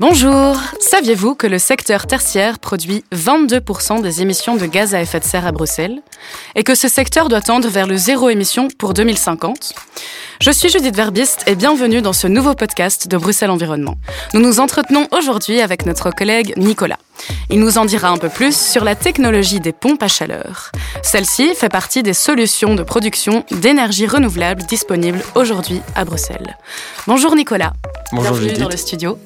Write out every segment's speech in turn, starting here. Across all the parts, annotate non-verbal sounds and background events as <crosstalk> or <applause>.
Bonjour Saviez-vous que le secteur tertiaire produit 22% des émissions de gaz à effet de serre à Bruxelles et que ce secteur doit tendre vers le zéro émission pour 2050 Je suis Judith Verbiste et bienvenue dans ce nouveau podcast de Bruxelles Environnement. Nous nous entretenons aujourd'hui avec notre collègue Nicolas. Il nous en dira un peu plus sur la technologie des pompes à chaleur. Celle-ci fait partie des solutions de production d'énergie renouvelable disponibles aujourd'hui à Bruxelles. Bonjour Nicolas. Bonjour Bienvenue Judith. dans le studio.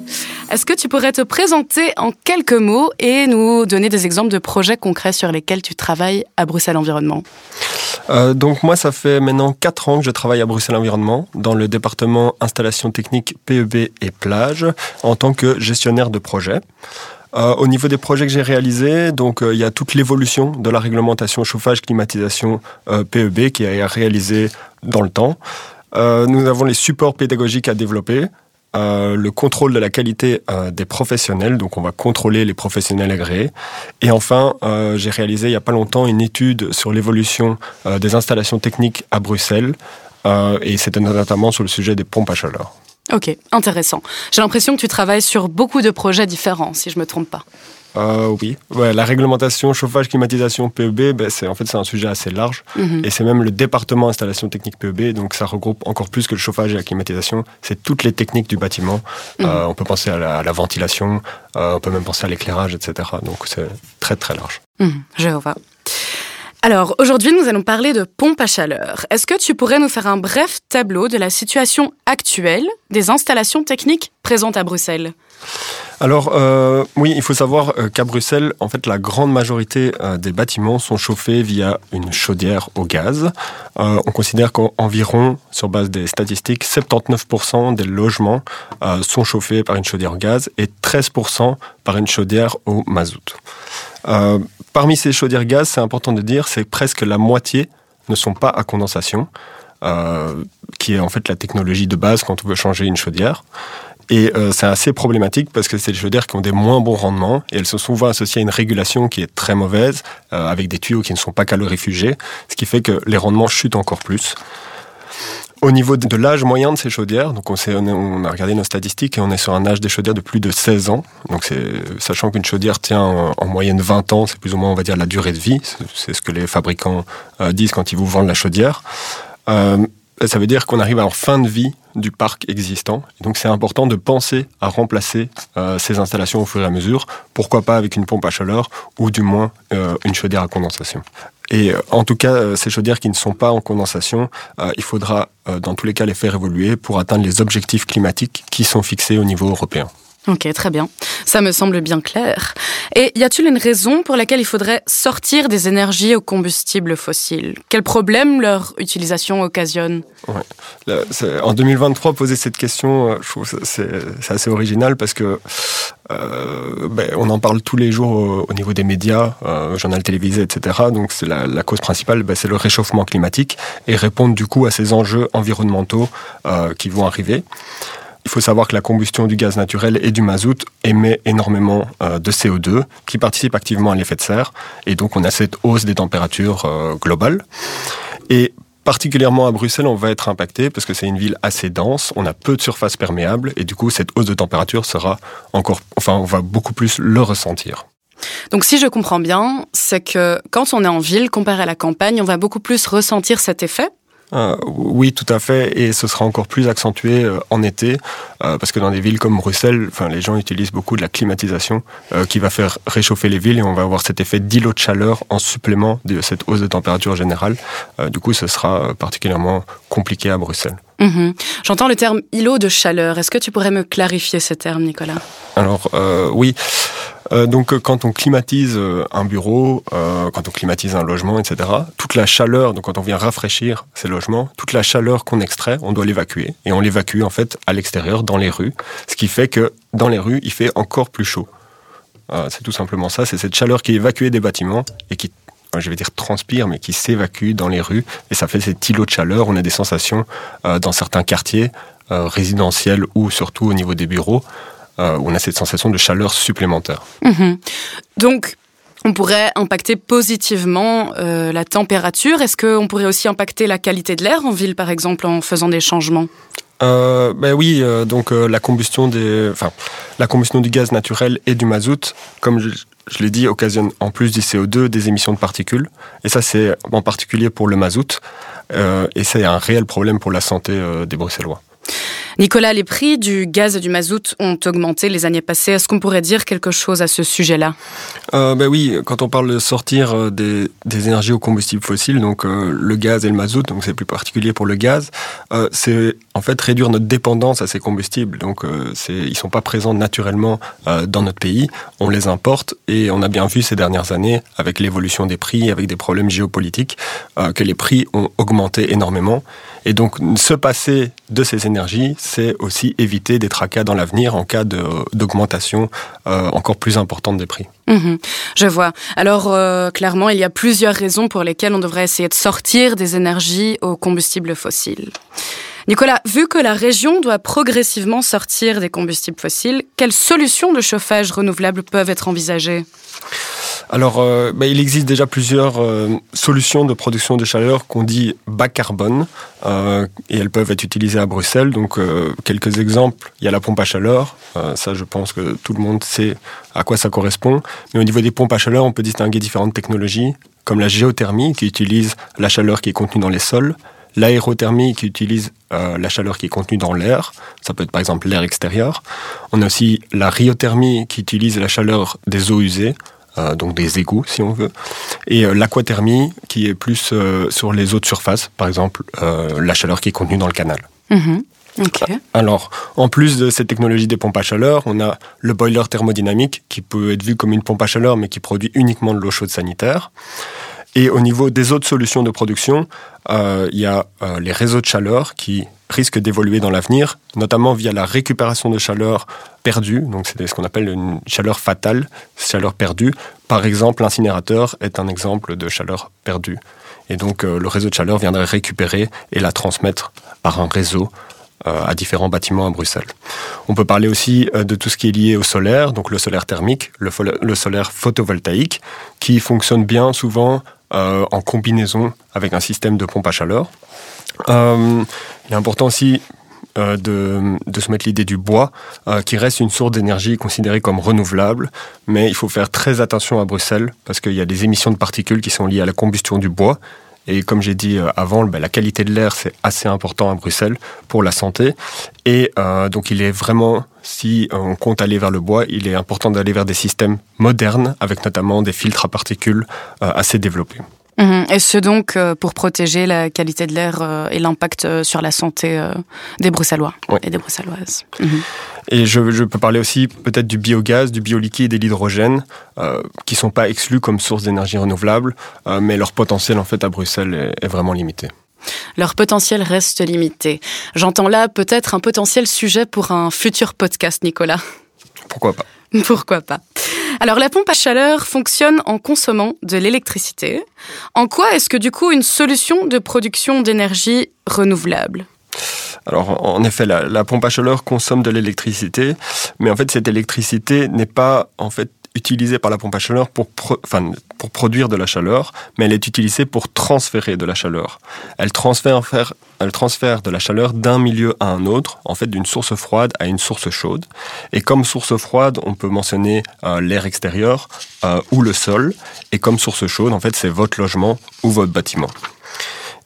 Est-ce que tu pourrais te présenter en quelques mots et nous donner des exemples de projets concrets sur lesquels tu travailles à Bruxelles Environnement Euh, donc moi, ça fait maintenant 4 ans que je travaille à Bruxelles Environnement dans le département installation technique PEB et plage en tant que gestionnaire de projet. Euh, au niveau des projets que j'ai réalisés, donc euh, il y a toute l'évolution de la réglementation chauffage climatisation euh, PEB qui est réalisée dans le temps. Euh, nous avons les supports pédagogiques à développer. euh, le contrôle de la qualité euh, des professionnels, donc on va contrôler les professionnels agréés. Et enfin, j'ai réalisé il n'y a pas longtemps une étude sur l'évolution des installations techniques à Bruxelles, et c'était notamment sur le sujet des pompes à chaleur. Ok, intéressant. J'ai l'impression que tu travailles sur beaucoup de projets différents, si je me trompe pas. Euh, oui, ouais, la réglementation chauffage climatisation PEB, ben, c'est en fait c'est un sujet assez large, Mhm. et c'est même le département installation technique PEB, donc ça regroupe encore plus que le chauffage et la climatisation. C'est toutes les techniques du bâtiment. Mhm. Euh, on peut penser à la, à la ventilation, euh, on peut même penser à l'éclairage, etc. Donc c'est très très large. Mhm, je vois. Alors, aujourd'hui, nous allons parler de pompes à chaleur. Est-ce que tu pourrais nous faire un bref tableau de la situation actuelle des installations techniques présentes à Bruxelles? Alors euh, oui, il faut savoir euh, qu'à Bruxelles, en fait, la grande majorité euh, des bâtiments sont chauffés via une chaudière au gaz. On considère qu'environ, sur base des statistiques, 79% des logements sont chauffés par une chaudière au gaz et 13% par une chaudière au mazout. Parmi ces chaudières gaz, c'est important de dire, c'est presque la moitié ne sont pas à condensation, qui est en fait la technologie de base quand on veut changer une chaudière. Et euh, c'est assez problématique parce que c'est des chaudières qui ont des moins bons rendements et elles sont souvent associées à une régulation qui est très mauvaise, euh, avec des tuyaux qui ne sont pas calorifugés, ce qui fait que les rendements chutent encore plus. Au niveau de l'âge moyen de ces chaudières, donc on, a- regardé nos statistiques et on est sur un âge des chaudières de plus de 16 ans. Donc sachant qu'une chaudière tient en, en moyenne 20 ans, c'est plus ou moins on va dire la durée de vie. C'est- ce que les fabricants euh, disent quand ils vous vendent la chaudière. Ça veut dire qu'on arrive en fin de vie du parc existant. Donc c'est important de penser à remplacer euh, ces installations au fur et à mesure. Pourquoi pas avec une pompe à chaleur ou du moins euh, une chaudière à condensation. Et euh, en tout cas, ces chaudières qui ne sont pas en condensation, il faudra dans tous les cas les faire évoluer pour atteindre les objectifs climatiques qui sont fixés au niveau européen. Ok, très bien. Ça me semble bien clair. Et y a-t-il une raison pour laquelle il faudrait sortir des énergies aux combustibles fossiles? Quels problèmes leur utilisation occasionne? C'est- En 2023, poser cette question, euh, je trouve que c'est assez original parce que euh, ben, on en parle tous les jours au, au niveau des médias, euh, journal télévisé, etc. Donc c'est la, cause principale, ben, c'est le réchauffement climatique et répondre du coup à ces enjeux environnementaux qui vont arriver. Il faut savoir que la combustion du gaz naturel et du mazout émet énormément euh, de CO2 qui participe activement à l'effet de serre et donc on a cette hausse des températures euh, globales. Et particulièrement à Bruxelles, on va être impacté parce que c'est une ville assez dense, on a peu de surface perméable et du coup cette hausse de température sera encore, enfin on va beaucoup plus le ressentir. Donc si je comprends bien, c'est que quand on est en ville, comparé à la campagne, on va beaucoup plus ressentir cet effet Euh, oui, tout à fait, et ce sera encore plus accentué euh, en été, euh, parce que dans des villes comme Bruxelles, enfin, les gens utilisent beaucoup de la climatisation euh, qui va faire réchauffer les villes, et on va avoir cet effet d'îlot de chaleur en supplément de cette hausse de température générale. Du coup, ce sera particulièrement compliqué à Bruxelles. Mhm. J'entends le terme îlot de chaleur. Est-ce que tu pourrais me clarifier ce terme, Nicolas? Alors oui, Euh, donc quand on climatise un bureau, euh, quand on climatise un logement, etc., toute la chaleur, donc quand on vient rafraîchir ces toute la chaleur qu'on extrait, on doit l'évacuer. Et on l'évacue en fait à l'extérieur, dans les rues, ce qui fait que dans les rues, il fait encore plus chaud. Euh, c'est tout simplement ça, c'est cette chaleur qui est évacuée des bâtiments et qui euh, je vais dire transpire, mais qui s'évacue dans les rues, et ça fait cet îlot de chaleur. On a des sensations euh, dans certains quartiers résidentiels ou surtout au niveau des bureaux, où on a cette sensation de chaleur supplémentaire. Mhm. Donc, on pourrait impacter positivement euh, la température. Est-ce qu'on pourrait aussi impacter la qualité de l'air en ville, par exemple, en faisant des changements? Euh, ben oui, euh, donc la combustion des, enfin, la combustion du gaz naturel et du mazout, comme je, je l'ai dit, occasionne en plus du CO2 des émissions de particules. Et ça, c'est en particulier pour le mazout. Et c'est un réel problème pour la santé des Bruxellois. Nicolas, les prix du gaz et du mazout ont augmenté les années passées. Est-ce qu'on pourrait dire quelque chose à ce sujet-là? Euh, ben oui, quand on parle de sortir euh, des, énergies aux combustibles fossiles, donc euh, le gaz et le mazout, donc c'est plus particulier pour le gaz, c'est en fait réduire notre dépendance à ces combustibles. Donc c'est, ils sont pas présents naturellement dans notre pays, on les importe et on a bien vu ces dernières années avec l'évolution des prix, avec des problèmes géopolitiques, que les prix ont augmenté énormément. Et donc se passer de ces énergies, c'est aussi éviter des tracas dans l'avenir en cas d'augmentation euh, encore plus importante des prix. Mhm, Je vois. Alors, euh, clairement, il y a plusieurs raisons pour lesquelles on devrait essayer de sortir des énergies aux combustibles fossiles. Nicolas, vu que la région doit progressivement sortir des combustibles fossiles, quelles solutions de chauffage renouvelables peuvent être envisagées? Alors, euh, bah, il existe déjà plusieurs euh, solutions de production de chaleur qu'on dit bas carbone, euh, et elles peuvent être utilisées à Bruxelles. Donc, euh, quelques exemples. Il y a la pompe à chaleur. Euh, ça, je pense que tout le monde sait à quoi ça correspond. Mais au niveau des pompes à chaleur, on peut distinguer différentes technologies, comme la géothermie, qui utilise la chaleur qui est contenue dans les sols, l'aérothermie, qui utilise euh, la chaleur qui est contenue dans l'air. Ça peut être par exemple l'air extérieur. On a aussi la ryothermie, qui utilise la chaleur des eaux usées. Euh, donc des égouts si on veut, et euh, l'aquathermie qui est plus euh, sur les eaux de surface, par exemple euh, la chaleur qui est contenue dans le canal. Mhm. Alors, en plus de cette technologie des pompes à chaleur, on a le boiler thermodynamique qui peut être vu comme une pompe à chaleur mais qui produit uniquement de l'eau chaude sanitaire. Et au niveau des autres solutions de production, il y a les réseaux de chaleur qui risquent d'évoluer dans l'avenir, notamment via la récupération de chaleur perdue. Donc c'est ce qu'on appelle une chaleur fatale, chaleur perdue. Par exemple, l'incinérateur est un exemple de chaleur perdue. Et donc euh, le réseau de chaleur viendrait récupérer et la transmettre par un réseau euh, à différents bâtiments à Bruxelles. On peut parler aussi euh, de tout ce qui est lié au solaire, donc le solaire thermique, le, solaire photovoltaïque, qui fonctionne bien souvent en combinaison avec un système de pompe à chaleur. Euh, il est important aussi euh, de, de soumettre l'idée du bois, euh, qui reste une source d'énergie considérée comme renouvelable, mais il faut faire très attention à Bruxelles, parce qu'il y a des émissions de particules qui sont liées à la combustion du bois, et comme j'ai dit avant, ben, la qualité de l'air, c'est assez important à Bruxelles pour la santé. Et donc il est vraiment, si on compte aller vers le bois, il est important d'aller vers des systèmes modernes, avec notamment des filtres à particules assez développés. Mhm, Et ce donc euh, pour protéger la qualité de l'air euh, et l'impact euh, sur la santé des Bruxellois et des Bruxelloises. Mhm. Et je, je peux parler aussi peut-être du biogaz, du bioliquide et de l'hydrogène, euh, qui sont pas exclus comme source d'énergie renouvelable, euh, mais leur potentiel en fait à Bruxelles est, est vraiment limité. Leur potentiel reste limité. J'entends là peut-être un potentiel sujet pour un futur podcast, Nicolas. Pourquoi pas? <laughs> Pourquoi pas? Alors la pompe à chaleur fonctionne en consommant de l'électricité. En quoi est-ce que du coup une solution de production d'énergie renouvelable? Alors en effet, la, pompe à chaleur consomme de l'électricité, mais en fait cette électricité n'est pas en fait utilisée par la pompe à chaleur pour, pour produire de la chaleur, mais elle est utilisée pour transférer de la chaleur. Elle transfère, elle transfère de la chaleur d'un milieu à un autre, en fait d'une source froide à une source chaude. Et comme source froide, on peut mentionner euh, l'air extérieur euh, ou le sol, et comme source chaude, en fait, c'est votre logement ou votre bâtiment.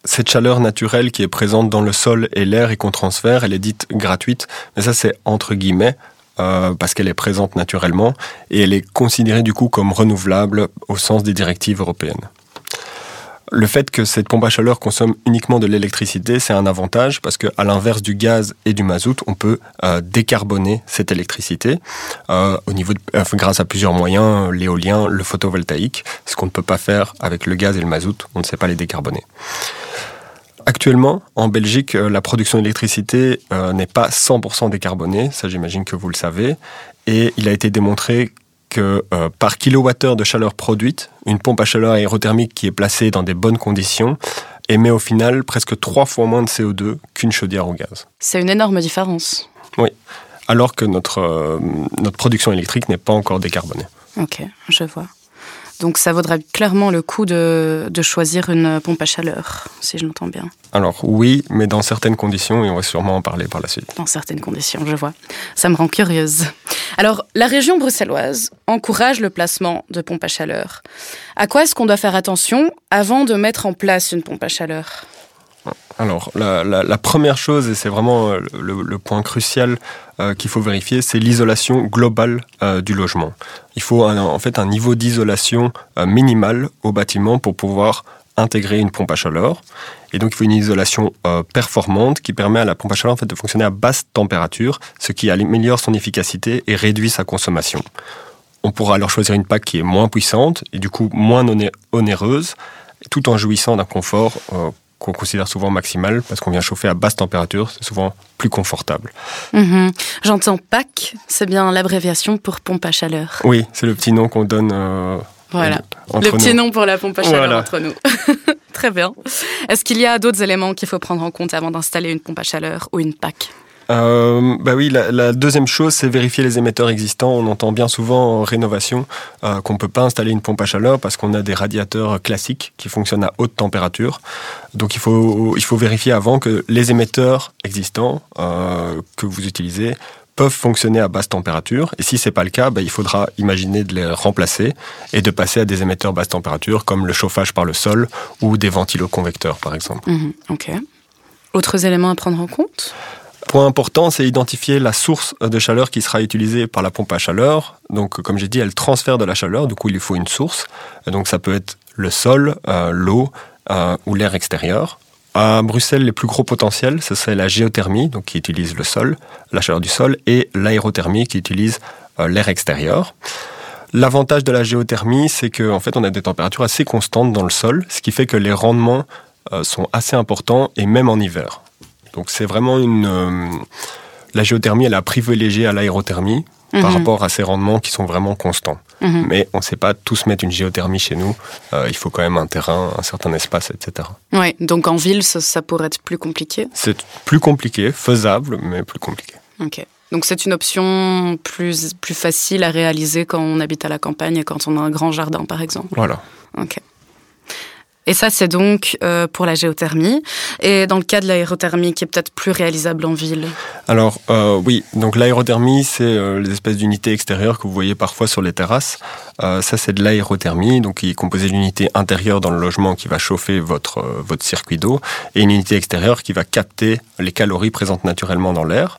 Cette chaleur naturelle qui est présente dans le sol et l'air et qu'on transfère, elle est dite gratuite, mais ça c'est entre guillemets euh, parce qu'elle est présente naturellement et elle est considérée du coup comme renouvelable au sens des directives européennes. Le fait que cette pompe à chaleur consomme uniquement de l'électricité, c'est un avantage parce que, à l'inverse du gaz et du mazout, on peut euh, décarboner cette électricité euh, grâce à plusieurs moyens, l'éolien, le photovoltaïque, ce qu'on ne peut pas faire avec le gaz et le mazout, on ne sait pas les décarboner. Actuellement, en Belgique, euh, la production d'électricité euh, n'est pas 100% décarbonée, ça j'imagine que vous le savez, et il a été démontré que euh, par kilowattheure de chaleur produite, une pompe à chaleur aérothermique qui est placée dans des bonnes conditions émet au final presque trois fois moins de CO2 qu'une chaudière au gaz. C'est une énorme différence. Alors que notre, euh, notre production électrique n'est pas encore décarbonée. Ok, je vois. Donc ça vaudra clairement le coup de, de choisir une pompe à chaleur, si je l'entends bien. Alors oui, mais dans certaines conditions, et on va sûrement en parler par la suite. Dans certaines conditions, je vois. Ça me rend curieuse. Alors, la région bruxelloise encourage le placement de pompes à chaleur. À quoi est-ce qu'on doit faire attention avant de mettre en place une pompe à chaleur? Alors, la, première chose, et c'est vraiment euh, le, point crucial euh, qu'il faut vérifier, c'est l'isolation globale euh, du logement. Il faut en fait un niveau d'isolation minimal au bâtiment pour pouvoir intégrer une pompe à chaleur. Et donc, il faut une isolation performante qui permet à la pompe à chaleur en fait, de fonctionner à basse température, ce qui améliore son efficacité et réduit sa consommation. On pourra alors choisir une PAC qui est moins puissante et du coup moins onéreuse, tout en jouissant d'un confort qu'on considère souvent maximal parce qu'on vient chauffer à basse température, c'est souvent plus confortable. Mhm. J'entends PAC, c'est bien l'abréviation pour pompe à chaleur. Oui, c'est le petit nom qu'on donne. Euh, voilà, le petit nom pour la pompe à chaleur entre nous. <laughs> Très bien. Est-ce qu'il y a d'autres éléments qu'il faut prendre en compte avant d'installer une pompe à chaleur ou une PAC euh, bah oui, la, deuxième chose, c'est vérifier les émetteurs existants. On entend bien souvent en rénovation euh, qu'on ne peut pas installer une pompe à chaleur parce qu'on a des radiateurs classiques qui fonctionnent à haute température. Donc il faut, il faut vérifier avant que les émetteurs existants euh, que vous utilisez peuvent fonctionner à basse température. Et si c'est pas le cas, bah, il faudra imaginer de les remplacer et de passer à des émetteurs basse température comme le chauffage par le sol ou des ventiloconvecteurs par exemple. Mhm, ok. Autres éléments à prendre en compte? Point important, c'est identifier la source de chaleur qui sera utilisée par la pompe à chaleur. Donc, comme j'ai dit, elle transfère de la chaleur, du coup, il lui faut une source. Donc, ça peut être le sol, euh, l'eau euh, ou l'air extérieur. À Bruxelles, les plus gros potentiels, ce serait la géothermie, donc qui utilise le sol, la chaleur du sol, et l'aérothermie qui utilise euh, l'air extérieur. L'avantage de la géothermie, c'est qu'en en fait, on a des températures assez constantes dans le sol, ce qui fait que les rendements sont assez importants et même en hiver. Donc c'est vraiment une... Euh, la géothermie, elle a privilégié à l'aérothermie par mhm. rapport à ces rendements qui sont vraiment constants. Mhm. Mais on ne sait pas tous mettre une géothermie chez nous. Euh, il faut quand même un terrain, un certain espace, etc. Oui, donc en ville, ça, pourrait être plus compliqué? C'est plus compliqué, faisable, mais plus compliqué. Ok. Donc c'est une option plus, plus facile à réaliser quand on habite à la campagne et quand on a un grand jardin, par exemple? Voilà. Ok. Et ça, c'est donc euh, pour la géothermie. Et dans le cas de l'aérothermie, qui est peut-être plus réalisable en ville Alors euh, oui, donc l'aérothermie, c'est euh, les espèces d'unités extérieures que vous voyez parfois sur les terrasses. ça, c'est de l'aérothermie, donc qui est composé d'unités intérieures dans le logement qui va chauffer votre, votre circuit d'eau, et une unité extérieure qui va capter les calories présentes naturellement dans l'air.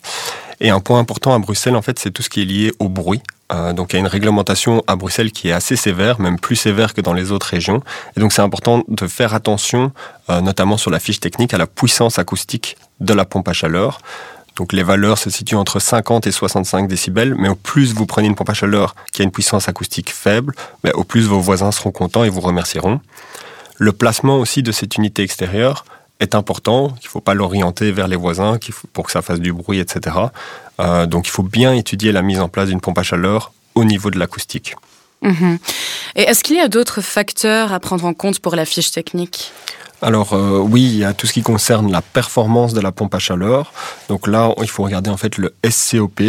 Et un point important à Bruxelles, en fait, c'est tout ce qui est lié au bruit. Euh, donc il y a une réglementation à Bruxelles qui est assez sévère, même plus sévère que dans les autres régions. Et donc c'est important de faire attention, euh, notamment sur la fiche technique, à la puissance acoustique de la pompe à chaleur. Donc les valeurs se situent entre 50 et 65 décibels, mais au plus vous prenez une pompe à chaleur qui a une puissance acoustique faible, mais au plus vos voisins seront contents et vous remercieront. Le placement aussi de cette unité extérieure est important, qu'il ne faut pas l'orienter vers les voisins pour que ça fasse du bruit, etc. Euh, donc il faut bien étudier la mise en place d'une pompe à chaleur au niveau de l'acoustique. Mhm. Et est-ce qu'il y a d'autres facteurs à prendre en compte pour la fiche technique? Alors euh, oui, il y a tout ce qui concerne la performance de la pompe à chaleur. Donc là, il faut regarder en fait le SCOP,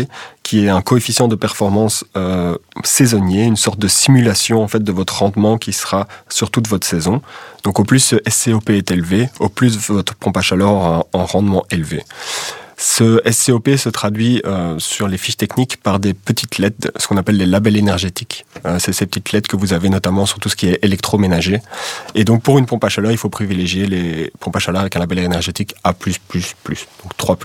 qui est un coefficient de performance euh, saisonnier, une sorte de simulation en fait de votre rendement qui sera sur toute votre saison. Donc au plus ce SCOP est élevé, au plus votre pompe à chaleur aura un rendement élevé. Ce SCOP se traduit euh, sur les fiches techniques par des petites lettres, ce qu'on appelle les labels énergétiques. Euh, c'est ces petites lettres que vous avez notamment sur tout ce qui est électroménager. Et donc pour une pompe à chaleur, il faut privilégier les pompes à chaleur avec un label énergétique A+++, donc 3+.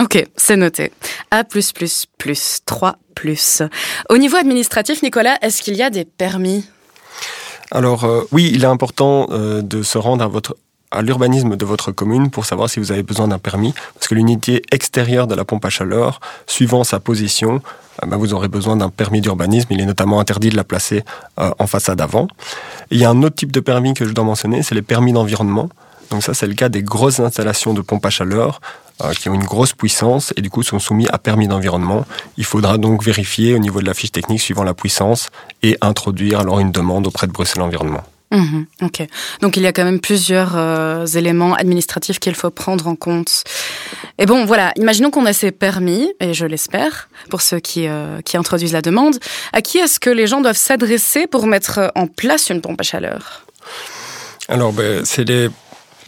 Ok, c'est noté. A+++, 3+. Au niveau administratif, Nicolas, est-ce qu'il y a des permis? Alors euh, oui, il est important de se rendre à votre à l'urbanisme de votre commune pour savoir si vous avez besoin d'un permis, parce que l'unité extérieure de la pompe à chaleur, suivant sa position, euh, bah, vous aurez besoin d'un permis d'urbanisme. Il est notamment interdit de la placer euh, en façade avant. il y a un autre type de permis que je dois mentionner, c'est les permis d'environnement. Donc ça, c'est le cas des grosses installations de pompe à chaleur euh, qui ont une grosse puissance et du coup sont soumis à permis d'environnement. Il faudra donc vérifier au niveau de la fiche technique suivant la puissance et introduire alors une demande auprès de Bruxelles Environnement. Mhm, ok. Donc il y a quand même plusieurs euh, éléments administratifs qu'il faut prendre en compte. Et bon, voilà, imaginons qu'on ait ces permis, et je l'espère, pour ceux qui, euh, qui introduisent la demande. À qui est-ce que les gens doivent s'adresser pour mettre en place une pompe à chaleur? Alors, ben, c'est les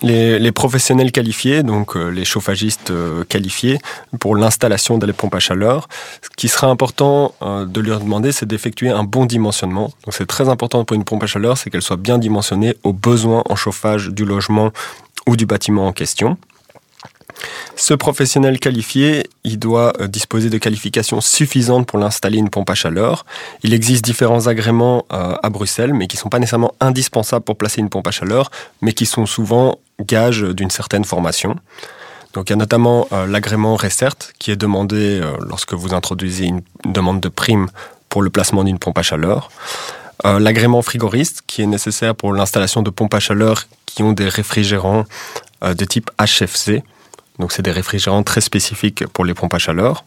les, professionnels qualifiés, donc euh, les chauffagistes euh, qualifiés pour l'installation des pompes à chaleur. Ce qui sera important euh, de leur demander, c'est d'effectuer un bon dimensionnement. Donc c'est très important pour une pompe à chaleur, c'est qu'elle soit bien dimensionnée aux besoins en chauffage du logement ou du bâtiment en question. Ce professionnel qualifié, il doit euh, disposer de qualifications suffisantes pour l'installer une pompe à chaleur. Il existe différents agréments euh, à Bruxelles, mais qui ne sont pas nécessairement indispensables pour placer une pompe à chaleur, mais qui sont souvent gages d'une certaine formation. Donc il y a notamment euh, l'agrément RECERT qui est demandé lorsque vous introduisez une demande de prime pour le placement d'une pompe à chaleur. l'agrément frigoriste qui est nécessaire pour l'installation de pompes à chaleur qui ont des réfrigérants de type HFC. Donc c'est des réfrigérants très spécifiques pour les pompes à chaleur.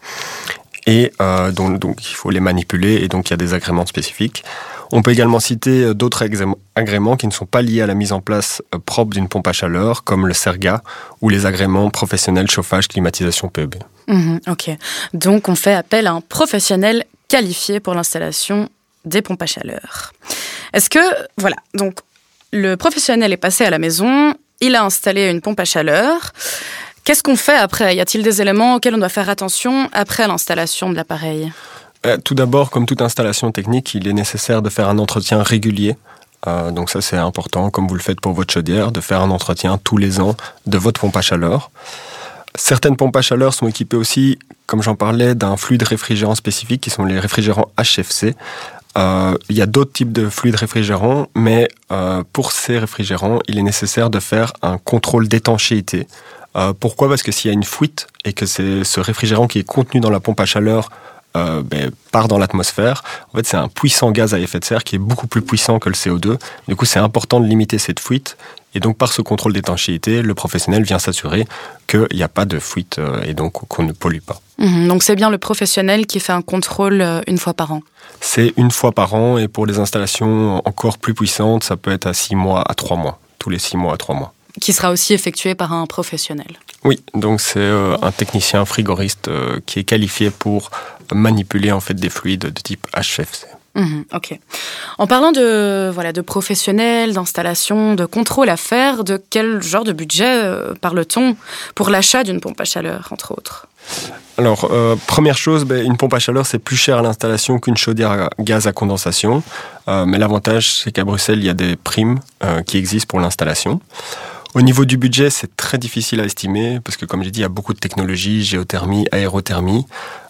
Et euh, donc, il faut les manipuler et donc il y a des agréments spécifiques. On peut également citer euh, d'autres agréments qui ne sont pas liés à la mise en place euh, propre d'une pompe à chaleur, comme le SERGA ou les agréments professionnels chauffage, climatisation PEB. Mhm, ok. Donc on fait appel à un professionnel qualifié pour l'installation des pompes à chaleur. Est-ce que, voilà, donc le professionnel est passé à la maison, il a installé une pompe à chaleur. Qu'est-ce qu'on fait après? Y a-t-il des éléments auxquels on doit faire attention après l'installation de l'appareil? Euh, Tout d'abord, comme toute installation technique, il est nécessaire de faire un entretien régulier. Euh, donc ça c'est important, comme vous le faites pour votre chaudière, de faire un entretien tous les ans de votre pompe à chaleur. Certaines pompes à chaleur sont équipées aussi, comme j'en parlais, d'un fluide réfrigérant spécifique qui sont les réfrigérants HFC. Euh, il y a d'autres types de fluides réfrigérants, mais pour ces réfrigérants, il est nécessaire de faire un contrôle d'étanchéité. Euh, pourquoi? Parce que s'il y a une fuite et que c'est ce réfrigérant qui est contenu dans la pompe à chaleur euh, ben, part dans l'atmosphère. En fait, c'est un puissant gaz à effet de serre qui est beaucoup plus puissant que le CO2. Du coup, c'est important de limiter cette fuite. Et donc, par ce contrôle d'étanchéité, le professionnel vient s'assurer qu'il n'y a pas de fuite euh, et donc qu'on ne pollue pas. Mhm. donc, c'est bien le professionnel qui fait un contrôle une fois par an C'est une fois par an et pour les installations encore plus puissantes, ça peut être à six mois à trois mois, tous les six mois à trois mois qui sera aussi effectué par un professionnel. Oui, donc c'est euh, un technicien frigoriste euh, qui est qualifié pour manipuler en fait des fluides de type HFC. Mhm, ok. En parlant de voilà de professionnels, d'installation, de contrôle à faire, de quel genre de budget euh, parle-t-on pour l'achat d'une pompe à chaleur, entre autres? Alors, première chose, ben, une pompe à chaleur, c'est plus cher à l'installation qu'une chaudière à gaz à condensation. mais l'avantage, c'est qu'à Bruxelles, il y a des primes qui existent pour l'installation. Au niveau du budget, c'est très difficile à estimer parce que, comme j'ai dit, il y a beaucoup de technologies, géothermie, aérothermie.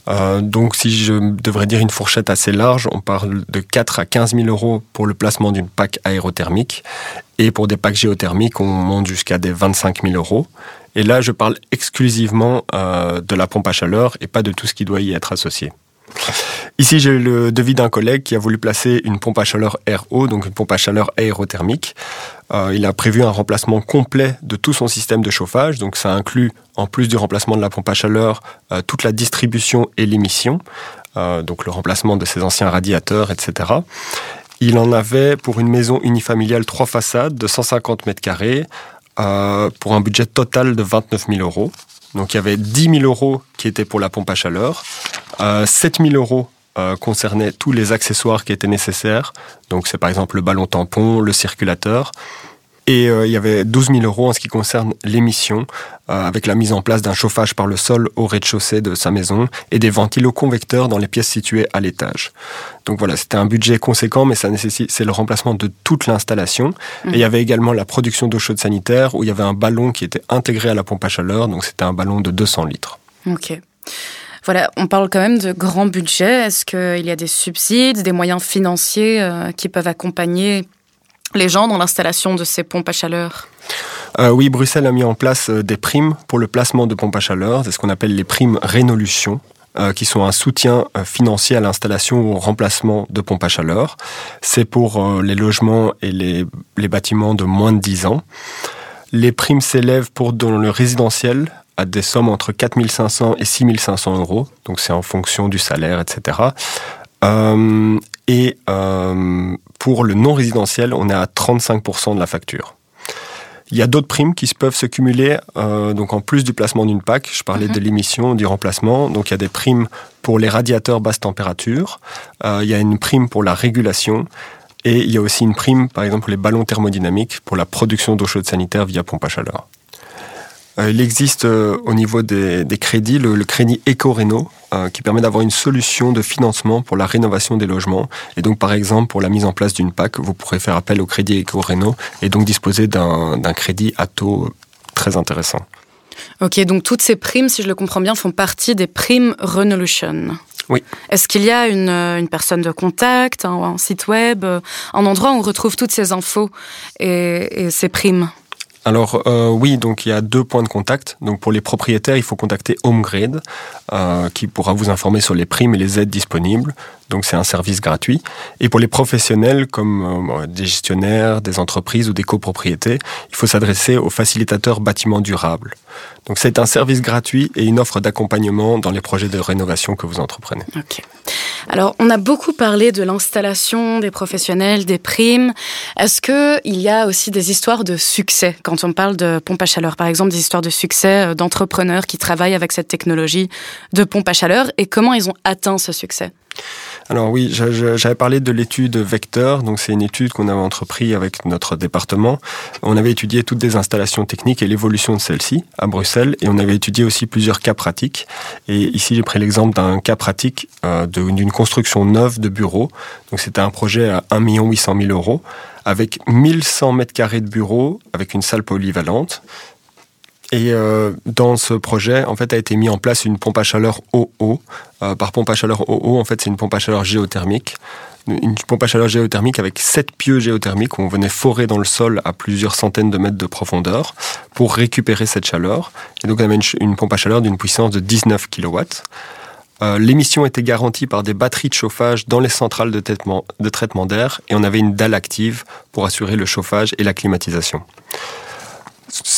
Euh, donc, si je devrais dire une fourchette assez large, on parle de 4 à 15 000 euros pour le placement d'une PAC aérothermique. Et pour des packs géothermiques, on monte jusqu'à des 25 000 euros. Et là, je parle exclusivement euh, de la pompe à chaleur et pas de tout ce qui doit y être associé. Ici, j'ai le devis d'un collègue qui a voulu placer une pompe à chaleur RO, donc une pompe à chaleur aérothermique. Euh, il a prévu un remplacement complet de tout son système de chauffage, donc ça inclut, en plus du remplacement de la pompe à chaleur, euh, toute la distribution et l'émission, euh, donc le remplacement de ses anciens radiateurs, etc. Il en avait pour une maison unifamiliale trois façades de 150 mètres carrés, pour un budget total de 29 000 euros. Donc il y avait 10 000 euros qui étaient pour la pompe à chaleur, 7 000 euros euh, concernait tous les accessoires qui étaient nécessaires. Donc c'est par exemple le ballon tampon, le circulateur. Et euh, il y avait 12 000 euros en ce qui concerne l'émission, euh, avec la mise en place d'un chauffage par le sol au rez-de-chaussée de sa maison et des ventilos-convecteurs dans les pièces situées à l'étage. Donc voilà, c'était un budget conséquent, mais ça nécessite, c'est le remplacement de toute l'installation. Et il y avait également la production d'eau chaude sanitaire, où il y avait un ballon qui était intégré à la pompe à chaleur, donc c'était un ballon de 200 litres. Ok. Voilà, on parle quand même de grands budgets. Est-ce qu'il y a des subsides, des moyens financiers euh, qui peuvent accompagner les gens dans l'installation de ces pompes à chaleur euh, oui, Bruxelles a mis en place euh, des primes pour le placement de pompes à chaleur. C'est ce qu'on appelle les primes Rénolution. qui sont un soutien financier à l'installation ou au remplacement de pompes à chaleur. C'est pour les logements et les, les, bâtiments de moins de 10 ans. Les primes s'élèvent pour dans le résidentiel à des sommes entre 4500 et 6500 euros, donc c'est en fonction du salaire, etc. et pour le non résidentiel, on est à 35% de la facture. Il y a d'autres primes qui peuvent se cumuler, euh, donc en plus du placement d'une PAC. Je parlais de mhm. l'émission, du remplacement. Donc il y a des primes pour les radiateurs basse température. Euh, il y a une prime pour la régulation. Et il y a aussi une prime, par exemple, pour les ballons thermodynamiques pour la production d'eau chaude sanitaire via pompe à chaleur. Euh, il existe euh, au niveau des, crédits le, crédit éco-réno euh, qui permet d'avoir une solution de financement pour la rénovation des logements. Et donc, par exemple, pour la mise en place d'une PAC, vous pourrez faire appel au crédit éco-réno et donc disposer d'un crédit à taux très intéressant. Ok, donc toutes ces primes, si je le comprends bien, font partie des primes Renolution. Oui. Est-ce qu'il y a une, personne de contact, un, site web, un endroit où on retrouve toutes ces infos et ces primes? Alors euh, oui, donc il y a deux points de contact. Donc pour les propriétaires, il faut contacter HomeGrid, euh, qui pourra vous informer sur les primes et les aides disponibles. Donc c'est un service gratuit. Et pour les professionnels, comme euh, des gestionnaires, des entreprises ou des copropriétés, il faut s'adresser au facilitateur bâtiment durable. Donc c'est un service gratuit et une offre d'accompagnement dans les projets de rénovation que vous entreprenez. Alors, on a beaucoup parlé de l'installation des professionnels, des primes. Est-ce qu'il y a aussi des histoires de succès quand on parle de pompe à chaleur? Par exemple, des histoires de succès euh, d'entrepreneurs qui travaillent avec cette technologie de pompe à chaleur et comment ils ont atteint ce succès? Alors oui, j'avais parlé de l'étude Vecteur, donc c'est une étude qu'on avait entreprise avec notre département. On avait étudié toutes des installations techniques et l'évolution de celles-ci à Bruxelles, et on avait étudié aussi plusieurs cas pratiques. Et ici, j'ai pris l'exemple d'un cas pratique euh, d'une construction neuve de bureaux. Donc c'était un projet à 1 800 000 euros avec 1100 mètres carrés de bureaux, avec une salle polyvalente. Et euh, dans ce projet, en fait, a été mis en place une pompe à chaleur OO. Euh, par pompe à chaleur OO, en fait, c'est une pompe à chaleur géothermique. Une pompe à chaleur géothermique avec sept pieux géothermiques où on venait forer dans le sol à plusieurs centaines de mètres de profondeur pour récupérer cette chaleur. Et donc, on avait une, pompe à chaleur d'une puissance de 19 kW. Euh, l'émission était garantie par des batteries de chauffage dans les centrales de traitement, de traitement d'air et on avait une dalle active pour assurer le chauffage et la climatisation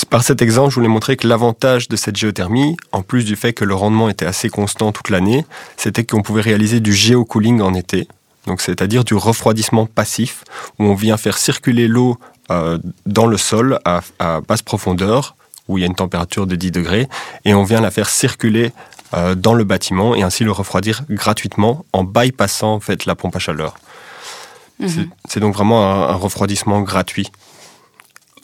par cet exemple, je voulais montrer que l'avantage de cette géothermie, en plus du fait que le rendement était assez constant toute l'année, c'était qu'on pouvait réaliser du géocooling en été, donc c'est-à-dire du refroidissement passif, où on vient faire circuler l'eau euh, dans le sol à, basse profondeur, où il y a une température de 10 degrés, et on vient la faire circuler euh, dans le bâtiment et ainsi le refroidir gratuitement en bypassant en fait la pompe à chaleur. Mhm. C'est donc vraiment un refroidissement gratuit.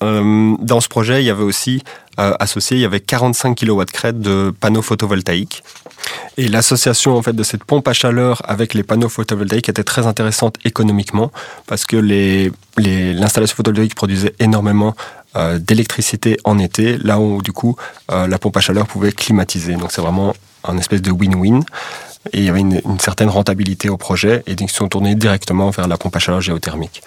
Euh, dans ce projet, il y avait aussi euh, associé, il y avait 45 kW crête de panneaux photovoltaïques. Et l'association en fait de cette pompe à chaleur avec les panneaux photovoltaïques était très intéressante économiquement parce que l'installation photovoltaïque produisait énormément euh, d'électricité en été, là où du coup la pompe à chaleur pouvait climatiser. Donc c'est vraiment un espèce de win-win et il y avait une, certaine rentabilité au projet et donc ils sont tournés directement vers la pompe à chaleur géothermique.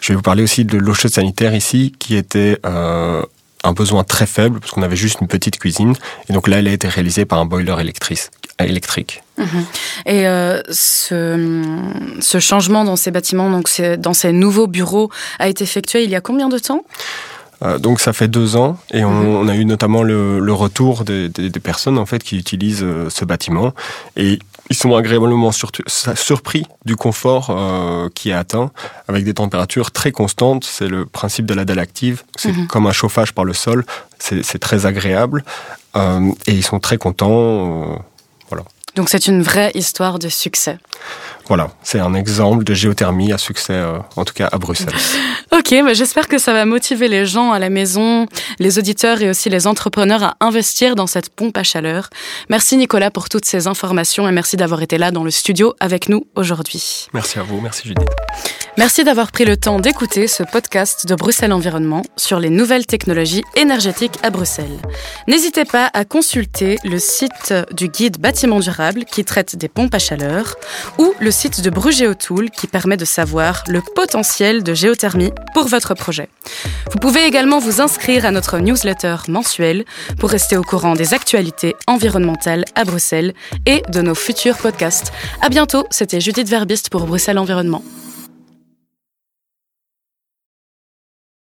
Je vais vous parler aussi de l'eau chaude sanitaire ici qui était euh, un besoin très faible parce qu'on avait juste une petite cuisine et donc là elle a été réalisée par un boiler électrique. Mhm. Et euh, ce, ce, changement dans ces bâtiments, donc dans ces nouveaux bureaux, a été effectué il y a combien de temps? Euh, donc ça fait deux ans et on, mhm. on a eu notamment le, le retour des, des, des, personnes en fait qui utilisent ce bâtiment et ils sont agréablement surpris du confort euh, qui est atteint avec des températures très constantes. C'est le principe de la dalle active. C'est mhm. comme un chauffage par le sol. C'est très agréable euh, et ils sont très contents. Euh, voilà. Donc c'est une vraie histoire de succès. Voilà, c'est un exemple de géothermie à succès, euh, en tout cas à Bruxelles. <laughs> ok, mais j'espère que ça va motiver les gens à la maison, les auditeurs et aussi les entrepreneurs à investir dans cette pompe à chaleur. Merci Nicolas pour toutes ces informations et merci d'avoir été là dans le studio avec nous aujourd'hui. Merci à vous, merci Judith. Merci d'avoir pris le temps d'écouter ce podcast de Bruxelles Environnement sur les nouvelles technologies énergétiques à Bruxelles. N'hésitez pas à consulter le site du guide bâtiment durable qui traite des pompes à chaleur ou le site de Brugéotool qui permet de savoir le potentiel de géothermie pour votre projet. Vous pouvez également vous inscrire à notre newsletter mensuelle pour rester au courant des actualités environnementales à Bruxelles et de nos futurs podcasts. À bientôt, c'était Judith Verbiste pour Bruxelles Environnement.